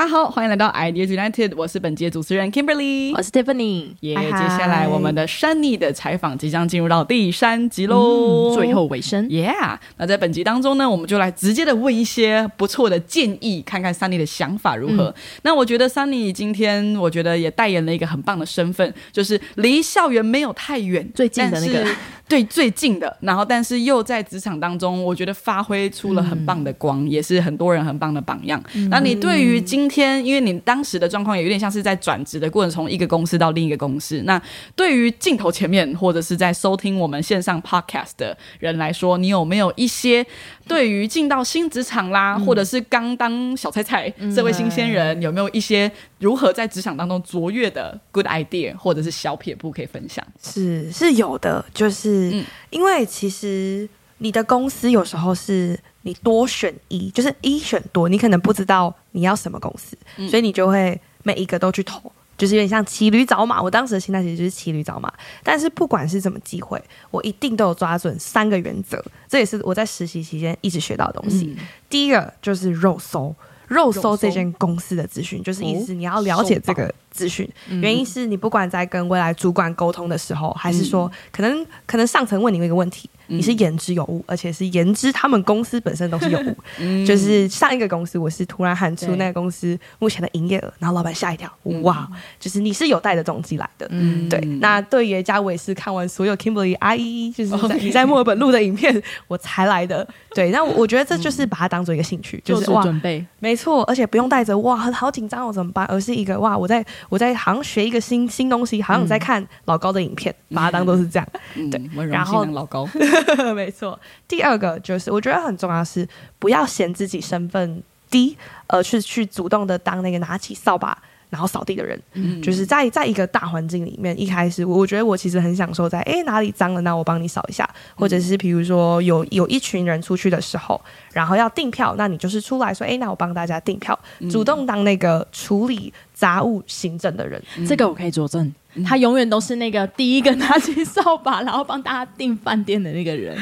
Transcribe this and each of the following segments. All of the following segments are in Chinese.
家好，欢迎来到 Idea United，我是本节主持人 Kimberly，我是 Tiffany。耶、嗨接下来我们的 Sunny 的采访即将进入到第三集喽、嗯最后尾声，Yeah，那在本集当中呢，我们就来直接的问一些不错的建议，看看 Sunny 的想法如何。那我觉得 Sunny 今天我觉得也代言了一个很棒的身份，就是离校园没有太远，最近的那个。对最近的，然后但是又在职场当中，我觉得发挥出了很棒的光，也是很多人很棒的榜样。那你对于今天，因为你当时的状况也有点像是在转职的过程，从一个公司到另一个公司，那对于镜头前面或者是在收听我们线上 podcast 的人来说，你有没有一些对于进到新职场啦，或者是刚当小菜菜、这位新鲜人，有没有一些如何在职场当中卓越的 good idea 或者是小撇步可以分享？是是有的，就是、嗯因为其实你的公司有时候是你多选一，就是一选多，你可能不知道你要什么公司，嗯所以你就会每一个都去投。就是有点像骑驴找马，我当时的心态其实就是骑驴找马。但是不管是什么机会，我一定都有抓准三个原则，这也是我在实习期间一直学到的东西。第一个就是肉搜，肉搜这间公司的资讯，就是意思你要了解这个资讯。原因是你不管在跟未来主管沟通的时候，还是说可能可能上层问你一个问题，你是言之有物，而且是言之他们公司本身都是有物。就是上一个公司，我是突然喊出那个公司目前的营业额，然后老板吓一跳，哇，就是你是有带着动机来的。嗯，对，那对于家我也是看完所有 Kimberly 阿姨就是在你在墨尔本录的影片，我才来的。对，那我我觉得这就是把它当做一个兴趣，就是哇，准备，没错，而且不用带着哇，很好紧张哦，怎么办？而是一个哇，我在我在好像学一个新新东西，好像在看老高的影片，把它当做是这样。嗯对，然后老高。没错。第二个就是我觉得很重要的是，不要嫌自己身份低，而去去主动的当那个拿起扫把。然后扫地的人，嗯。就是在在一个大环境里面，一开始我我觉得我其实很享受在诶哪里脏了，那我帮你扫一下，或者是比如说有有一群人出去的时候，然后要订票，那你就是出来说，哎，那我帮大家订票，主动当那个处理杂物行政的人，这个我可以佐证。他永远都是那个第一个拿起扫把，然后帮大家订饭店的那个人。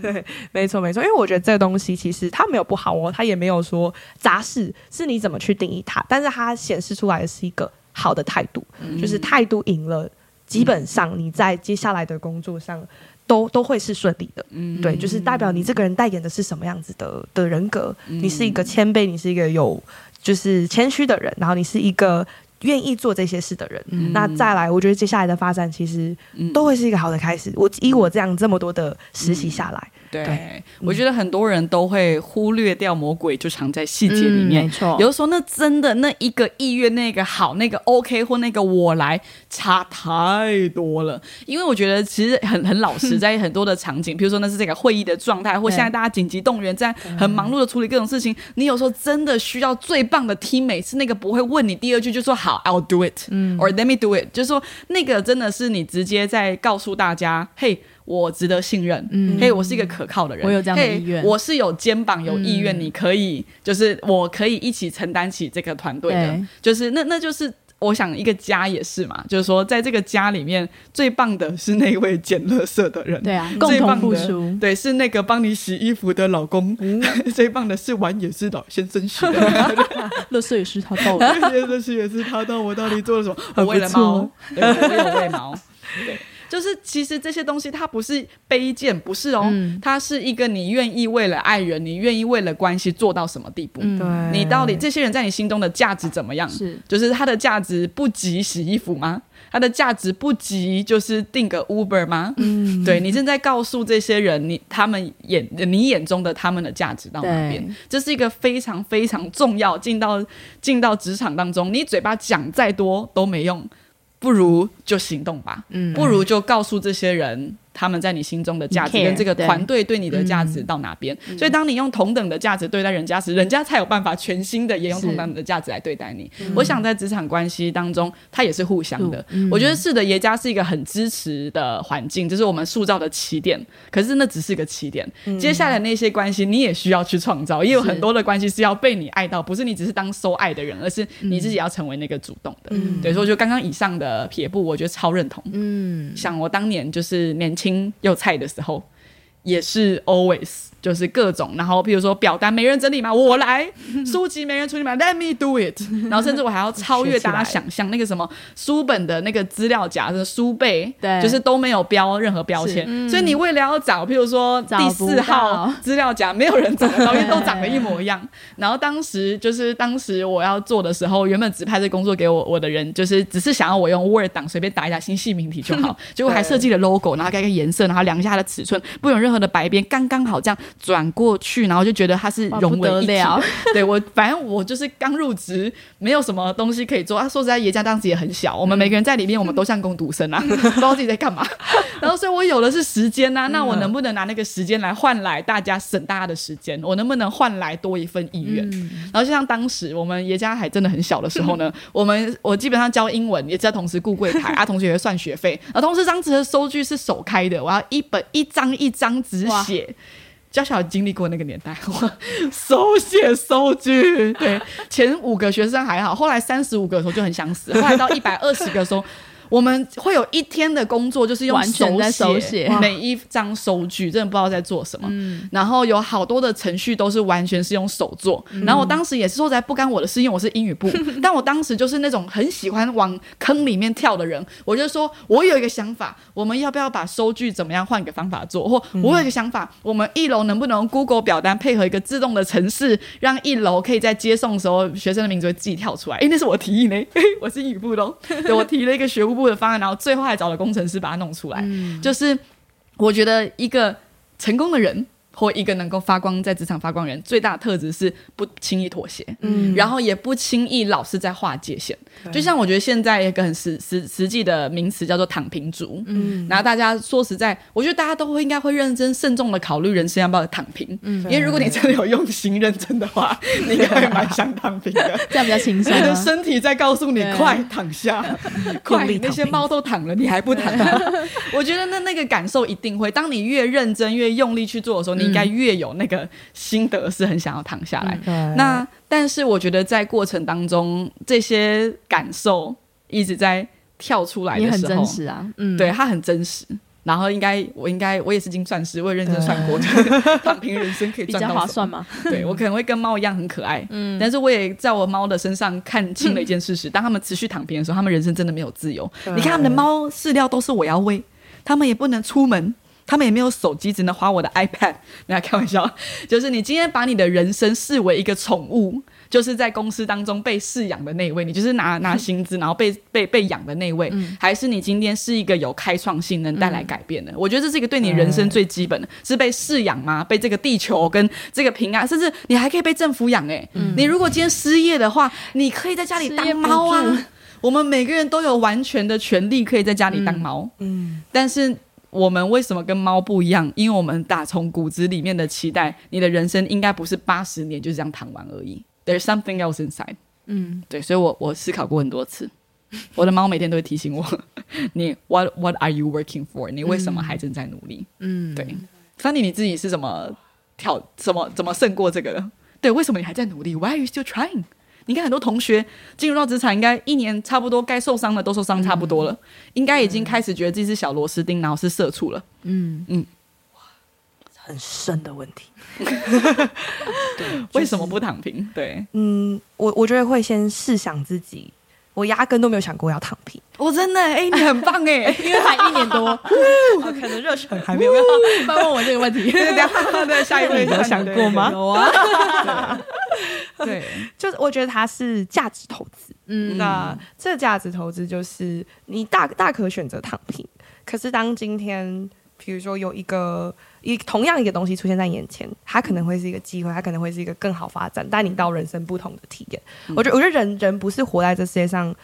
对。对，没错没错，因为我觉得这个东西其实它没有不好哦，它也没有说杂事，是你怎么去定义它，但是它显示出来的是一个好的态度，就是态度赢了，基本上你在接下来的工作上。都都会是顺利的，嗯，对，就是代表你这个人代言的是什么样子的的人格，你是一个谦卑，你是一个有就是谦虚的人，然后你是一个愿意做这些事的人，那再来，我觉得接下来的发展其实都会是一个好的开始。我以我这样这么多的实习下来，对，对我觉得很多人都会忽略掉魔鬼就藏在细节里面。嗯没错有的时候那真的那一个意愿、那个好、那个 OK 或那个我来差太多了。因为我觉得其实很很老实，在很多的场景，比如说那是这个会议的状态，或现在大家紧急动员，在很忙碌的处理各种事情，你有时候真的需要最棒的 teammate，是那个不会问你第二句就说好，I'll do it，嗯，or let me do it，就是说那个真的是你直接在告诉大家，嘿。我值得信任，嗯，嘿，我是一个可靠的人，我有这样的嘿意愿。我是有肩膀有意愿，嗯你可以，就是我可以一起承担起这个团队的。对，就是那那就是。我想一个家也是嘛，就是说，在这个家里面最棒的是那位捡垃圾的人，对啊，共最棒同的付出。对，是那个帮你洗衣服的老公，最棒的是碗也是老先生洗的，乐色也是他倒的，这些东西也是他到我到底做了什么？我很喂了猫，对我有喂猫，对。就是其实这些东西它不是卑贱，不是哦，嗯它是一个你愿意为了爱人，你愿意为了关系做到什么地步？嗯，你到底这些人在你心中的价值怎么样？是就是他的价值不及洗衣服吗？他的价值不及就是订个 Uber 吗？嗯，对你正在告诉这些人，你他们眼你眼中的他们的价值到哪边？这是一个非常非常重要，进到进到职场当中，你嘴巴讲再多都没用，不如就行动吧。嗯不如就告诉这些人。他们在你心中的价值跟这个团队对你的价值到哪边？所以，当你用同等的价值对待人家时，人家才有办法全新的也用同等的价值来对待你。我想在职场关系当中，它也是互相的。嗯我觉得是的，爷家是一个很支持的环境，这是我们塑造的起点。可是那只是个起点，接下来那些关系你也需要去创造，也有很多的关系是要被你爱到，不是你只是当收爱的人，而是你自己要成为那个主动的。对，所以就刚刚以上的撇步，我觉得超认同。嗯，像我当年就是年轻轻又菜的时候，也是 always 就是各种，然后比如说表单没人整理嘛，我来；书籍没人处理嘛，Let me do it。然后甚至我还要超越大家想象，那个什么书本的那个资料夹的书背，对就是都没有标任何标签，所以你为了要找，譬如说第四号资料夹，没有人找得到，因为都长得一模一样。然后当时就是当时我要做的时候，原本指派这工作给我我的人，就是只是想要我用 Word 档随便打一打新细名体就好，结果还设计了 logo，然后改个颜色，然后量一下它的尺寸，不有任何的白边，刚刚好这样转过去，然后就觉得它是哇融为一体不得了。对我，反正我就是刚入职，没有什么东西可以做。啊，说实在，爷家当时也很小，我们每个人在里面，我们都像工读生啊，不知道自己在干嘛。然后，所以我有的是时间呐、那我能不能拿那个时间来换来大家省大家的时间？我能不能换来多一份意愿？然后，就像当时我们爷家还真的很小的时候呢，我们我基本上教英文，也在同时顾柜台啊，同学也会算学费，然后同时当时的收据是手开的，我要一本一张一张纸哇写。娇小经历过那个年代，我 手写收据，对，前五个学生还好，后来三十五个的时候就很想死，后来到一百二十个的时候。我们会有一天的工作，就是用完全在手写每一张收据，真的不知道在做什么。然后有好多的程序都是完全是用手做。然后我当时也是说，在不干我的事，因为我是英语部，但我当时就是那种很喜欢往坑里面跳的人。我就说，我有一个想法，我们要不要把收据怎么样换个方法做？或我有一个想法，我们一楼能不能 Google 表单配合一个自动的程式，让一楼可以在接送的时候，学生的名字会自己跳出来？诶，那是我提议呢，我是英语部的、哦，对我提了一个学务部的方案，然后最后还找了工程师把它弄出来。就是我觉得一个成功的人。或一个能够发光在职场发光人，最大的特质是不轻易妥协，嗯，然后也不轻易老是在划界限。就像我觉得现在一个很实实实际的名词叫做“躺平族”，嗯，然后大家说实在，我觉得大家都会应该会认真慎重的考虑人生要不要躺平，嗯，因为如果你真的有用心认真的话，你应该会蛮想躺平的。这样比较轻松你的啊。身体在告诉你快躺下，快用力躺平那些猫都躺了，你还不躺、啊？我觉得那那个感受一定会，当你越认真、越用力去做的时候，你应该越有那个心得，是很想要躺下来。对那但是我觉得在过程当中，这些感受一直在跳出来的时候，真实啊，嗯，对，它很真实。然后应该，我应该，我也是精算师，我也认真算过，躺平人生可以比较赚到什么划算吗。对我可能会跟猫一样很可爱，嗯，但是我也在我猫的身上看清了一件事实：当他们持续躺平的时候，他们人生真的没有自由。你看，它们的猫饲料都是我要喂，他们也不能出门。他们也没有手机，只能划我的 iPad。没有开玩笑，就是你今天把你的人生视为一个宠物，就是在公司当中被饲养的那一位，你就是拿拿薪资，然后被 被被养的那一位，还是你今天是一个有开创性、能带来改变的？我觉得这是一个对你人生最基本的，是被饲养吗？被这个地球跟这个平安，甚至你还可以被政府养。哎，你如果今天失业的话，你可以在家里当猫啊。我们每个人都有完全的权利，可以在家里当猫。嗯，但是我们为什么跟猫不一样？因为我们打从骨子里面的期待，你的人生应该不是八十年就这样躺完而已。There's something else inside。嗯，对，所以我我思考过很多次。我的猫每天都会提醒我：你 What What are you working for？你为什么还正在努力？嗯，对，Sunny 你自己是怎么挑怎么怎么胜过这个的？对，为什么你还在努力？Why are you still trying？你看很多同学进入到职场，应该一年差不多该受伤的都受伤差不多了，应该已经开始觉得自己是小螺丝钉，然后是社畜了。嗯嗯，很深的问题。对为什么不躺平？对嗯，我我觉得会先试想自己，我压根都没有想过要躺平，我真的哎、你很棒哎、因为才一年多，可能热忱还没有。问我这个问题。对对 对，下一位你有想过吗有啊，对，就是我觉得它是价值投资。嗯，那这价值投资就是你大大可选择躺平，可是当今天比如说有一个一同样一个东西出现在眼前，它可能会是一个机会，它可能会是一个更好发展，带你到人生不同的体验。我觉得，我觉得人人不是活在这世界上。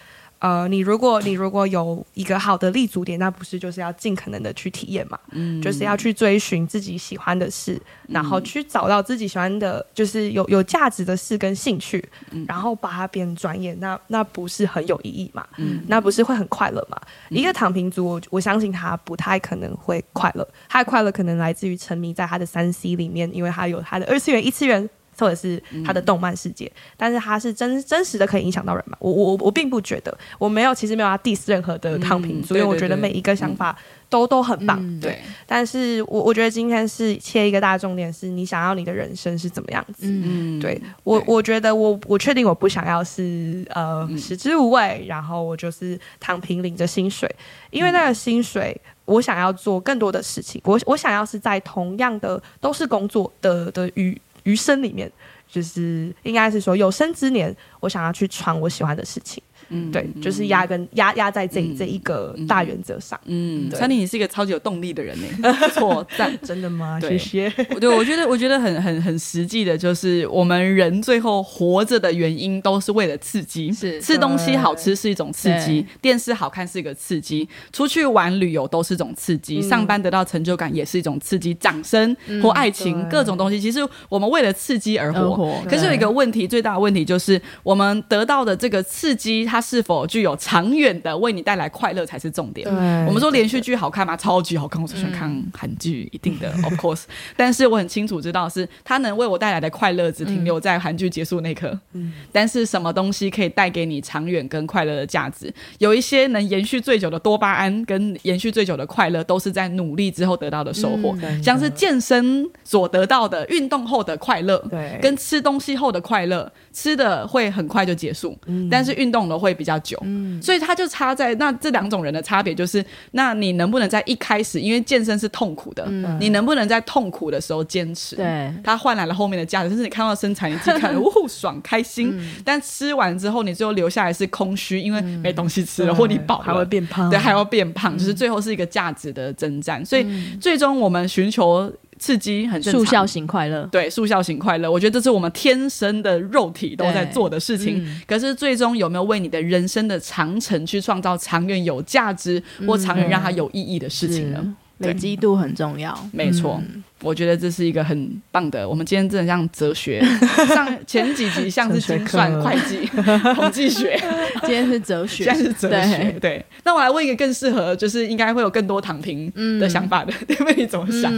呃，你如果你如果有一个好的立足点，那不是就是要尽可能的去体验嘛？嗯就是要去追寻自己喜欢的事，然后去找到自己喜欢的，就是有有价值的事跟兴趣，然后把它变成专业，那那不是很有意义嘛？嗯那不是会很快乐嘛？一个躺平族，我我相信他不太可能会快乐，他的快乐可能来自于沉迷在他的三 C 里面，因为他有他的二次元、一次元。或者是他的动漫世界，但是他是真真实的可以影响到人嘛？我我我并不觉得，我没有其实没有要 diss 任何的躺平族，因为我觉得每一个想法都都很棒，对。但是我我觉得今天是切一个大重点，是你想要你的人生是怎么样子？嗯，对我我觉得我我确定我不想要是呃食之无味，然后我就是躺平领着薪水，因为那个薪水我想要做更多的事情，我我想要是在同样的都是工作的的余余生里面，就是应该是说有生之年，我想要去闯我喜欢的事情。嗯，对，就是压根压压在这这一个大原则上。嗯，三妮，你是一个超级有动力的人呢，错赞，真的吗？谢谢。对，我觉得我觉得很很很实际的，就是我们人最后活着的原因都是为了刺激，是。吃东西好吃是一种刺激，电视好看是一个刺激，出去玩旅游都是一种刺激，上班得到成就感也是一种刺激，掌声或爱情各种东西，其实我们为了刺激而活。可是有一个问题，最大的问题就是我们得到的这个刺激，它是否具有长远的为你带来快乐才是重点。我们说连续剧好看吗？超级好看，我最喜欢看韩剧，一定的，of course。但是我很清楚知道，是它能为我带来的快乐只停留在韩剧结束那刻。嗯，但是什么东西可以带给你长远跟快乐的价值？有一些能延续最久的多巴胺跟延续最久的快乐，都是在努力之后得到的收获。像是健身所得到的运动后的快乐，对，跟吃东西后的快乐，吃的会很快就结束，嗯但是运动的会比较。久，所以他就差在那这两种人的差别就是，那你能不能在一开始，因为健身是痛苦的，你能不能在痛苦的时候坚持？对，它换来了后面的价值，就是你看到身材，你自己看，呜爽开心，但吃完之后，你最后留下来是空虚，因为没东西吃了，或你饱还会变胖，对，还要变胖，就是最后是一个价值的征战。所以最终我们寻求。刺激很速效型快乐，对速效型快乐，我觉得这是我们天生的肉体都在做的事情。可是最终有没有为你的人生的长程去创造长远有价值或长远让它有意义的事情呢？累积度很重要，没错。我觉得这是一个很棒的。我们今天真的像哲学，上前几集像是精算、会计、统计学，今天是哲学，今天是哲学。对，那我来问一个更适合，就是应该会有更多躺平的想法的，因为你怎么想？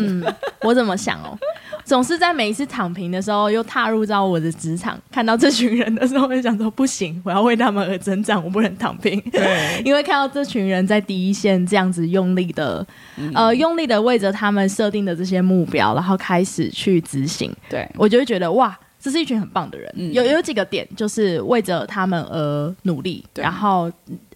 我怎么想哦？总是在每一次躺平的时候，又踏入到我的职场，看到这群人的时候，就想说不行，我要为他们而增长，我不能躺平。对，因为看到这群人在第一线这样子用力的，呃，用力的为着他们设定的这些目标，然后开始去执行。对我就会觉得哇，这是一群很棒的人。有有几个点就是为着他们而努力，然后。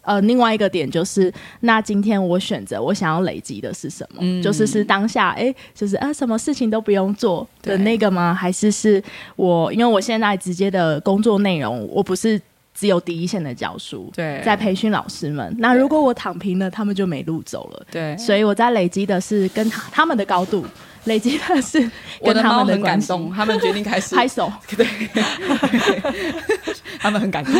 呃，另外一个点就是，那今天我选择我想要累积的是什么？就是是当下，哎，就是啊，什么事情都不用做的那个吗？还是是我，因为我现在直接的工作内容，我不是只有第一线的教书，对，在培训老师们。那如果我躺平了，他们就没路走了。对，所以我在累积的是跟他他们的高度。累积的是 跟他们很感动，他们决定开始 拍手，对，他们很感动，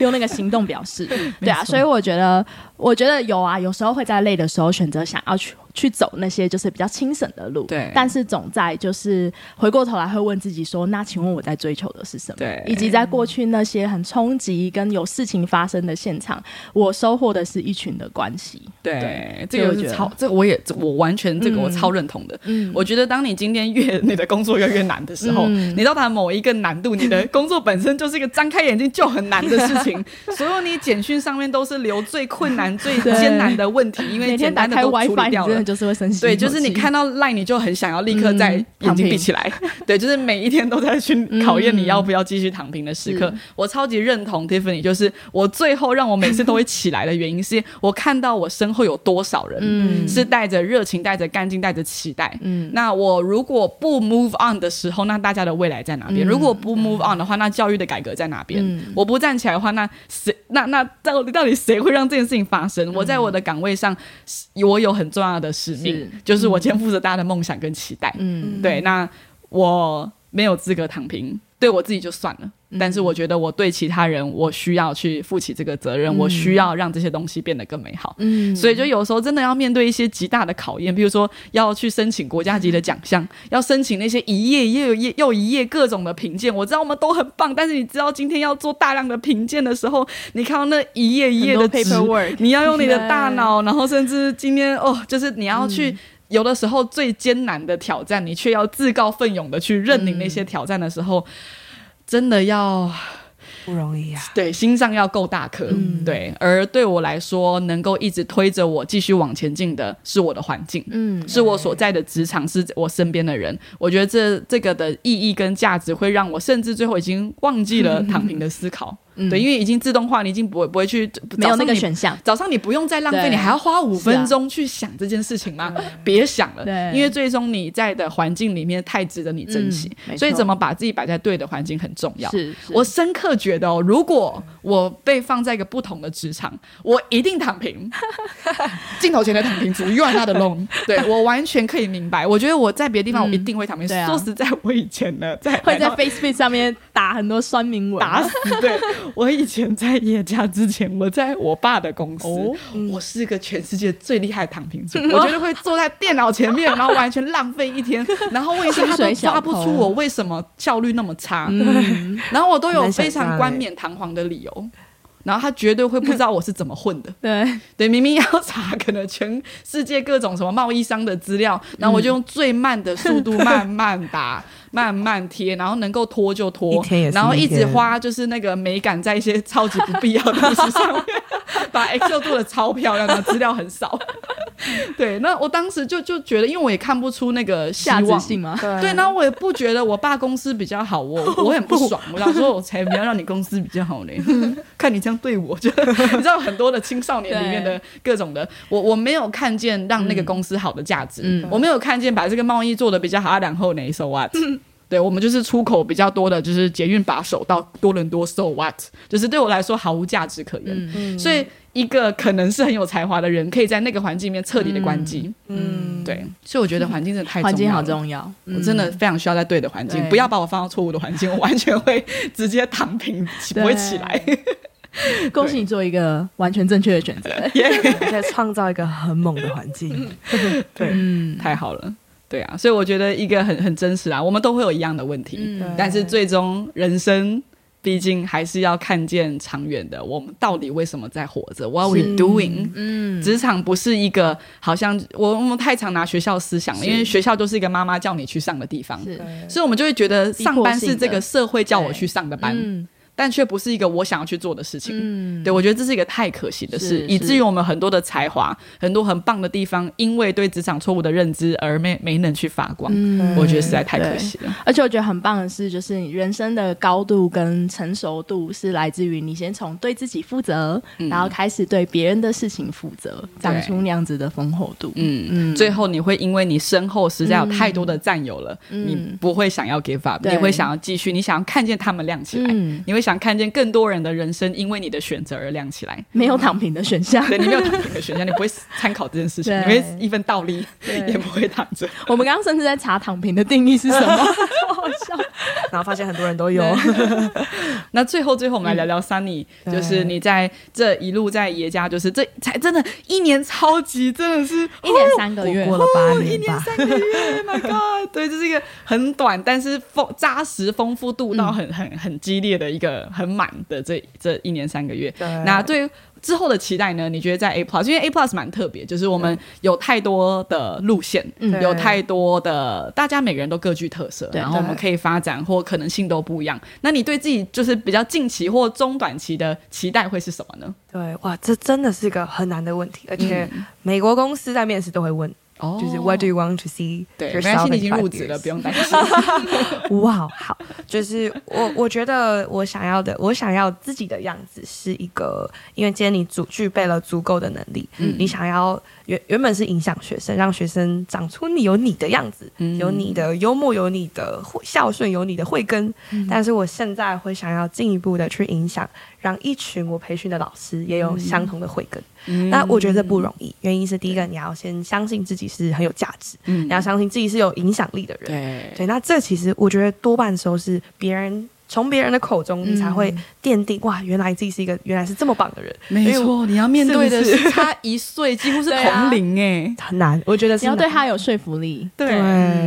用那个行动表示，对啊，所以我觉得，我觉得有啊，有时候会在累的时候选择想要去。去走那些就是比较轻省的路，对。但是总在就是回过头来会问自己说：那请问我在追求的是什么？对。以及在过去那些很冲击跟有事情发生的现场，我收获的是一群的关系。对，这个是超，这个我也我完全这个我超认同的。嗯。我觉得当你今天越你的工作越越难的时候，你到达某一个难度，你的工作本身就是一个张开眼睛就很难的事情。所有你简讯上面都是留最困难、最艰难的问题，因为简单的都处理掉了。就是会生气，对，就是你看到赖，你就很想要立刻在眼睛闭起来。对，就是每一天都在去考验你要不要继续躺平的时刻。我超级认同 Tiffany，就是我最后让我每次都会起来的原因，是我看到我身后有多少人是带着热情、带着干劲、带着期待。嗯，那我如果不 move on 的时候，那大家的未来在哪边？如果不 move on 的话，那教育的改革在哪边？我不站起来的话，那谁？那那到底到底谁会让这件事情发生？我在我的岗位上，我有很重要的使命。就是我肩负着大家的梦想跟期待，嗯，对，那我没有资格躺平，对我自己就算了。但是我觉得我对其他人，我需要去负起这个责任，我需要让这些东西变得更美好。嗯，所以就有时候真的要面对一些极大的考验，比如说要去申请国家级的奖项，要申请那些一页又一页又一页各种的评鉴。我知道我们都很棒，但是你知道今天要做大量的评鉴的时候，你看到那一页一页的 paperwork，你要用你的大脑，然后甚至今天哦，就是你要去。有的时候最艰难的挑战，你却要自告奋勇的去认领那些挑战的时候，真的要。不容易啊，对，心脏要够大颗，对。而对我来说，能够一直推着我继续往前进的是我的环境，嗯，是我所在的职场，是我身边的人。我觉得这这个的意义跟价值，会让我甚至最后已经忘记了躺平的思考。对，因为已经自动化，你已经不会不会去没有那个选项。早上你不用再浪费，你还要花五分钟去想这件事情吗？别想了，因为最终你在的环境里面太值得你珍惜。所以怎么把自己摆在对的环境很重要。是我深刻觉得哦，如果我被放在一个不同的职场，我一定躺平。镜头前的躺平族，You are not alone。对我完全可以明白。我觉得我在别的地方，我一定会躺平。说实在，我以前呢，在会在 Facebook 上面打很多酸民文，打死对。我以前在叶家之前，我在我爸的公司，我是一个全世界最厉害的躺平族。我觉得会坐在电脑前面，然后完全浪费一天，然后为什么他都抓不出我为什么效率那么差？然后我都有非常冠冕堂皇的理由，然后他绝对会不知道我是怎么混的。对对，明明要查可能全世界各种什么贸易商的资料，然后我就用最慢的速度慢慢打。慢慢贴，然后能够拖就拖，然后一直花就是那个美感在一些超级不必要的东西上面，把 Excel 做的超漂亮，的资料很少。对，那我当时就就觉得，因为我也看不出那个希望性嘛，对，那我也不觉得我爸公司比较好，我我很不 爽，我想说，我才不要让你公司比较好呢，看你这样对我，就你知道很多的青少年里面的各种的，我我没有看见让那个公司好的价值，我没有看见把这个贸易做的比较好，然后呢，so what？对我们就是出口比较多的，就是捷运把手到多伦多，so what？就是对我来说毫无价值可言。所以一个可能是很有才华的人，可以在那个环境里面彻底的关机。嗯，对。所以我觉得环境真的太环境好重要，我真的非常需要在对的环境，不要把我放到错误的环境，我完全会直接躺平，不会起来。恭喜你做一个完全正确的选择，在创造一个很猛的环境。对，太好了。对啊，所以我觉得一个很很真实啊，我们都会有一样的问题，但是最终人生毕竟还是要看见长远的。我们到底为什么在活着？What we doing？嗯，职场不是一个好像我我们太常拿学校思想了，因为学校就是一个妈妈叫你去上的地方，所以我们就会觉得上班是这个社会叫我去上的班。但却不是一个我想要去做的事情。嗯，对我觉得这是一个太可惜的事，以至于我们很多的才华、很多很棒的地方，因为对职场错误的认知而没没能去发光。嗯，我觉得实在太可惜了。而且我觉得很棒的是，就是你人生的高度跟成熟度是来自于你先从对自己负责，然后开始对别人的事情负责，长出那样子的丰厚度。嗯嗯，最后你会因为你身后实在有太多的战友了，你不会想要 give up，你会想要继续，你想要看见他们亮起来，你会。想看见更多人的人生因为你的选择而亮起来，没有躺平的选项，对你没有躺平的选项，你不会参考这件事情，你会一份倒立也不会躺着。我们刚刚甚至在查躺平的定义是什么，好好笑，然后发现很多人都有。那最后最后我们来聊聊 Sunny，就是你在这一路在爷家，就是这才真的一年超级真的是一年三个月过了八年，一年三个月，My God，对，这是一个很短但是丰扎实丰富度到很很很激烈的一个。很满的这这一年三个月，那对之后的期待呢？你觉得在 A Plus，因为 A Plus 蛮特别，就是我们有太多的路线，有太多的大家每个人都各具特色，然后我们可以发展或可能性都不一样。那你对自己就是比较近期或中短期的期待会是什么呢？对，哇，这真的是一个很难的问题，而且美国公司在面试都会问。哦，就是 What do you want to see？对，没关系，你已经入职了，不用担心。哇，好，就是我，我觉得我想要的，我想要自己的样子是一个，因为今天你足具备了足够的能力，嗯，你想要。原原本是影响学生，让学生长出你有你的样子，有你的幽默，有你的孝顺，有你的慧根。但是我现在会想要进一步的去影响，让一群我培训的老师也有相同的慧根。那我觉得不容易，原因是第一个，你要先相信自己是很有价值，你要相信自己是有影响力的人。对对，那这其实我觉得多半时候是别人。从别人的口中，你才会奠定哇，原来自己是一个原来是这么棒的人。没错，你要面对的是他一岁，几乎是同龄 哎，很难。我觉得你要对他有说服力，对，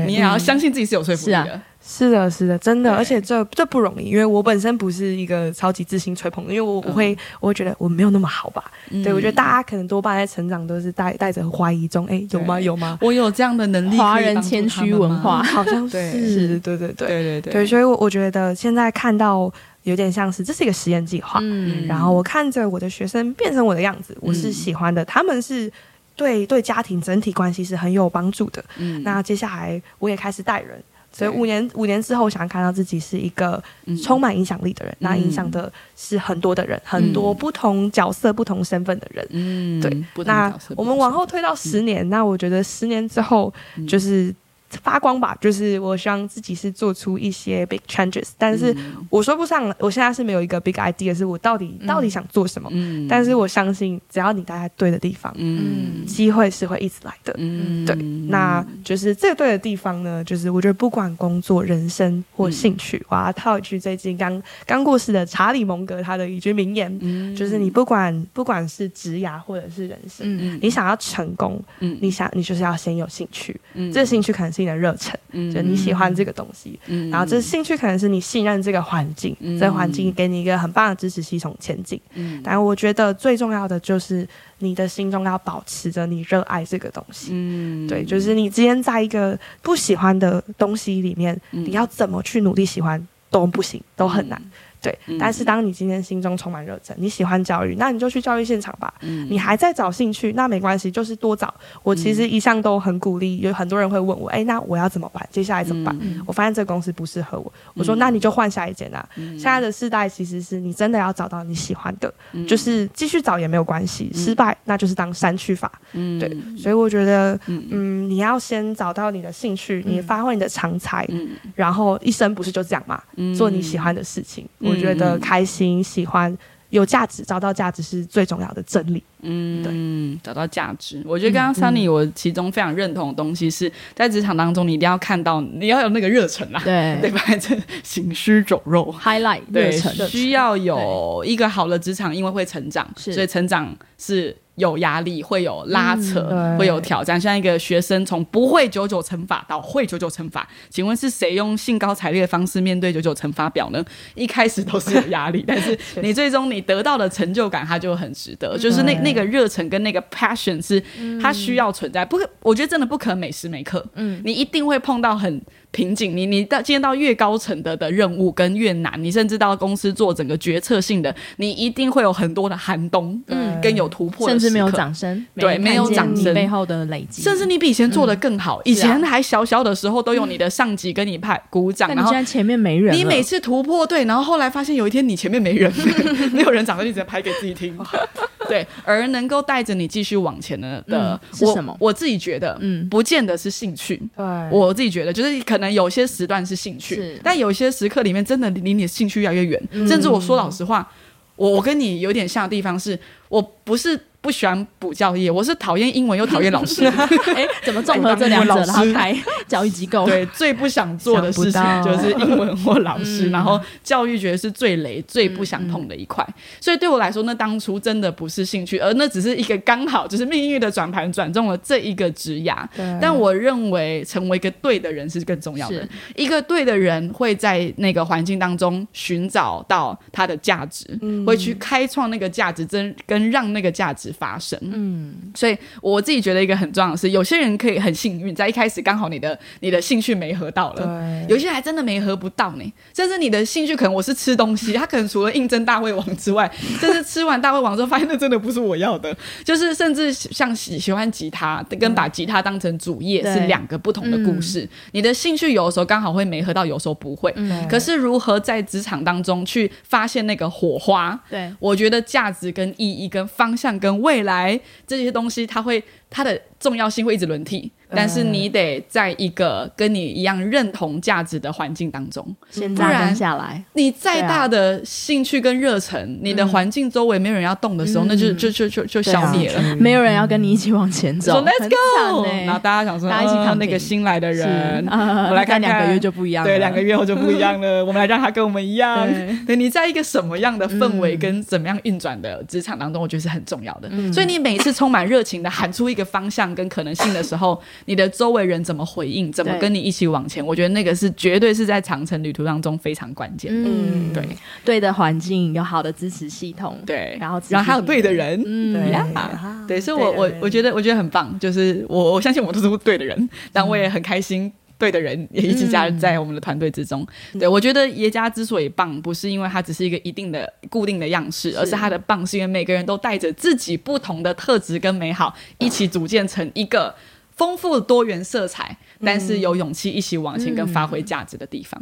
你也要相信自己是有说服力的。是的，是的，真的，而且这这不容易，因为我本身不是一个超级自信吹捧的，因为我我会我会觉得我没有那么好吧。对我觉得大家可能多半在成长都是带带着怀疑中，哎，有吗？有吗？我有这样的能力？华人谦虚文化 好像是，对对对对对对对，所以我我觉得现在看到有点像是这是一个实验计划，嗯，然后我看着我的学生变成我的样子，我是喜欢的，他们是对对家庭整体关系是很有帮助的。嗯，那接下来我也开始带人。所以五年五年之后，想看到自己是一个充满影响力的人，那影响的是很多的人，很多不同角色、不同身份的人。嗯，对。那我们往后推到十年，那我觉得十年之后就是。发光吧，就是我希望自己是做出一些 big changes，但是我说不上，我现在是没有一个 big idea，是我到底到底想做什么。嗯，但是我相信，只要你待在对的地方，嗯，机会是会一直来的。嗯，对，那就是这个对的地方呢，就是我觉得不管工作、人生或兴趣，我要套一句最近刚刚过世的查理蒙格他的一句名言，就是你不管不管是职涯或者是人生，你想要成功，嗯，你想你就是要先有兴趣，嗯，这个兴趣可能是。你的热忱，嗯。就你喜欢这个东西，嗯。然后这兴趣可能是你信任这个环境，嗯。这环境给你一个很棒的支持系统前进。嗯，但我觉得最重要的就是你的心中要保持着你热爱这个东西。嗯，对，就是你今天在一个不喜欢的东西里面，你要怎么去努力喜欢都不行，都很难。对，但是当你今天心中充满热忱，你喜欢教育，那你就去教育现场吧。嗯，你还在找兴趣，那没关系，就是多找。我其实一向都很鼓励，有很多人会问我，哎，那我要怎么办？接下来怎么办？我发现这个公司不适合我，我说那你就换下一间啊。现在的世代其实是你真的要找到你喜欢的，就是继续找也没有关系，失败那就是当删去法。嗯，对，所以我觉得，嗯，你要先找到你的兴趣，你发挥你的长才，然后一生不是就这样嘛？做你喜欢的事情。我觉得开心、喜欢、有价值，找到价值是最重要的真理。嗯，对，找到价值。我觉得刚刚 Sunny 我其中非常认同的东西是在职场当中，你一定要看到，你要有那个热忱啊，对，对吧？这行尸走肉，highlight 热忱，需要有一个好的职场，因为会成长，所以成长是。有压力，会有拉扯，会有挑战。像一个学生从不会九九乘法到会九九乘法，请问是谁用兴高采烈的方式面对九九乘法表呢？一开始都是有压力，但是你最终你得到的成就感，它就很值得。就是那那个热忱跟那个 passion 是它需要存在，不可，我觉得真的不可能每时每刻。嗯，你一定会碰到很。瓶颈，你你到今天到越高层的的任务跟越难，你甚至到公司做整个决策性的，你一定会有很多的寒冬，嗯，跟有突破，甚至没有掌声，对，没有掌声。背后的累积，甚至你比以前做的更好，以前还小小的时候都有你的上级跟你拍鼓掌，然后前面没人，你每次突破对，然后后来发现有一天你前面没人，没有人掌声，你只能拍给自己听，对，而能够带着你继续往前的的是什么？我自己觉得，嗯，不见得是兴趣，对，我自己觉得就是可。可能有些时段是兴趣，但有些时刻里面真的离你的兴趣越来越远。甚至我说老实话，我我跟你有点像的地方是，我不是。不喜欢补教业，我是讨厌英文又讨厌老师。哎，怎么综合这两者然后开教育机构？对，最不想做的事情就是英文或老师，然后教育觉得是最雷、最不想碰的一块。所以对我来说，那当初真的不是兴趣，而那只是一个刚好，就是命运的转盘转中了这一个职涯。但我认为，成为一个对的人是更重要的。一个对的人会在那个环境当中寻找到他的价值，会去开创那个价值，真跟让那个价值。发生，嗯，所以我自己觉得一个很重要的是，有些人可以很幸运，在一开始刚好你的你的兴趣没合到了，有些人还真的没合不到呢。甚至你的兴趣可能我是吃东西，他可能除了应征大胃王之外，甚至吃完大胃王之后，发现那真的不是我要的。就是甚至像喜喜欢吉他，跟把吉他当成主业是两个不同的故事。你的兴趣有的时候刚好会没合到，有时候不会。可是如何在职场当中去发现那个火花？对我觉得价值跟意义跟方向跟。未来这些东西，它会它的重要性会一直轮替。但是你得在一个跟你一样认同价值的环境当中，不然下来，你再大的兴趣跟热忱，你的环境周围没有人要动的时候，那就就就就就消灭了，没有人要跟你一起往前走。Let's go，然后大家想说，大家一起看那个新来的人，我来 看两个月就不一样，对，两个月后就不一样了。我们来让他跟我们一样。对，你在一个什么样的氛围跟怎么样运转的职场当中，我觉得是很重要的。所以你每一次充满热情的喊出一个方向跟可能性的时候。你的周围人怎么回应，怎么跟你一起往前，我觉得那个是绝对是在长城旅途当中非常关键。嗯，对，对的环境有好的支持系统，对，然后然后还有对的人，嗯，对，所以我我我觉得我觉得很棒，就是我我相信我们都是对的人，但我也很开心。对的人也一直加入在我们的团队之中。对我觉得耶加之所以棒，不是因为它只是一个一定的固定的样式，而是它的棒是因为每个人都带着自己不同的特质跟美好，一起组建成一个丰富多元色彩。但是有勇气一起往前跟发挥价值的地方，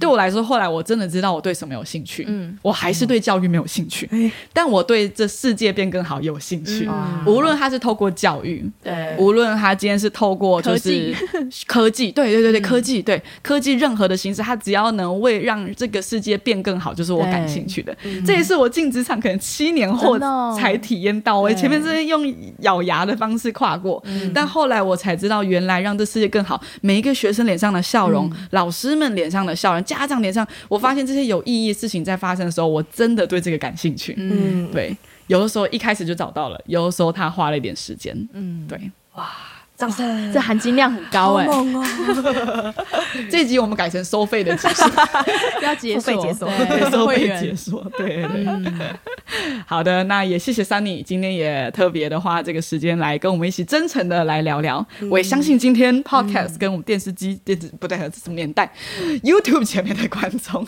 对我来说，后来我真的知道我对什么有兴趣。嗯，我还是对教育没有兴趣，但我对这世界变更好有兴趣。无论他是透过教育，对，无论他今天是透过就是科技，对对对对，科技对科技任何的形式，他只要能为让这个世界变更好，就是我感兴趣的。这也是我进职场可能七年后才体验到。我前面是用咬牙的方式跨过，但后来我才知道，原来让这世界更好。每一个学生脸上的笑容，老师们脸上的笑容，家长脸上，我发现这些有意义事情在发生的时候，我真的对这个感兴趣。嗯，对，有的时候一开始就找到了，有的时候他花了一点时间。嗯，对，哇。掌声！这含金量很高哎！这集我们改成收费的集数，要解锁，解锁，收费解锁，对对。好的，那也谢谢 Sunny 今天也特别的花这个时间来跟我们一起真诚的来聊聊。我也相信今天 Podcast 跟我们电视机、电子不对，这什么年代？YouTube 前面的观众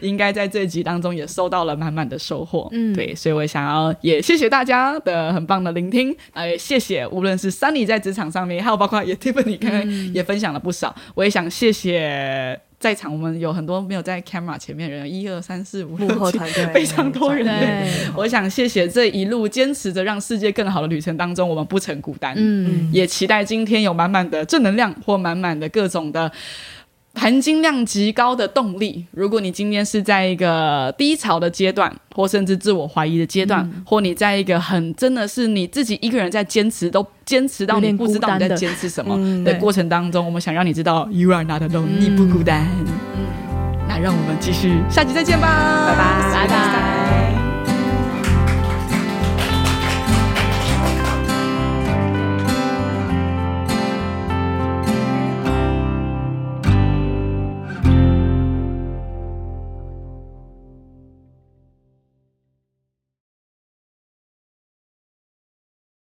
应该在这集当中也收到了满满的收获。嗯，对，所以我想要也谢谢大家的很棒的聆听，也谢谢无论是 Sunny 在职场上。上面还有包括也 Tiffany 刚刚也分享了不少，我也想谢谢在场我们有很多没有在 camera 前面人，一二三四五六七，非常多人。我想谢谢这一路坚持着让世界更好的旅程当中，我们不曾孤单。嗯，也期待今天有满满的正能量或满满的各种的。含金量极高的动力。如果你今天是在一个低潮的阶段，或甚至自我怀疑的阶段，或你在一个很真的是你自己一个人在坚持，都坚持到你不知道你在坚持什么的过程当中，我们想让你知道，You are not alone，你不孤单。那让我们继续下集再见吧，拜拜，拜拜。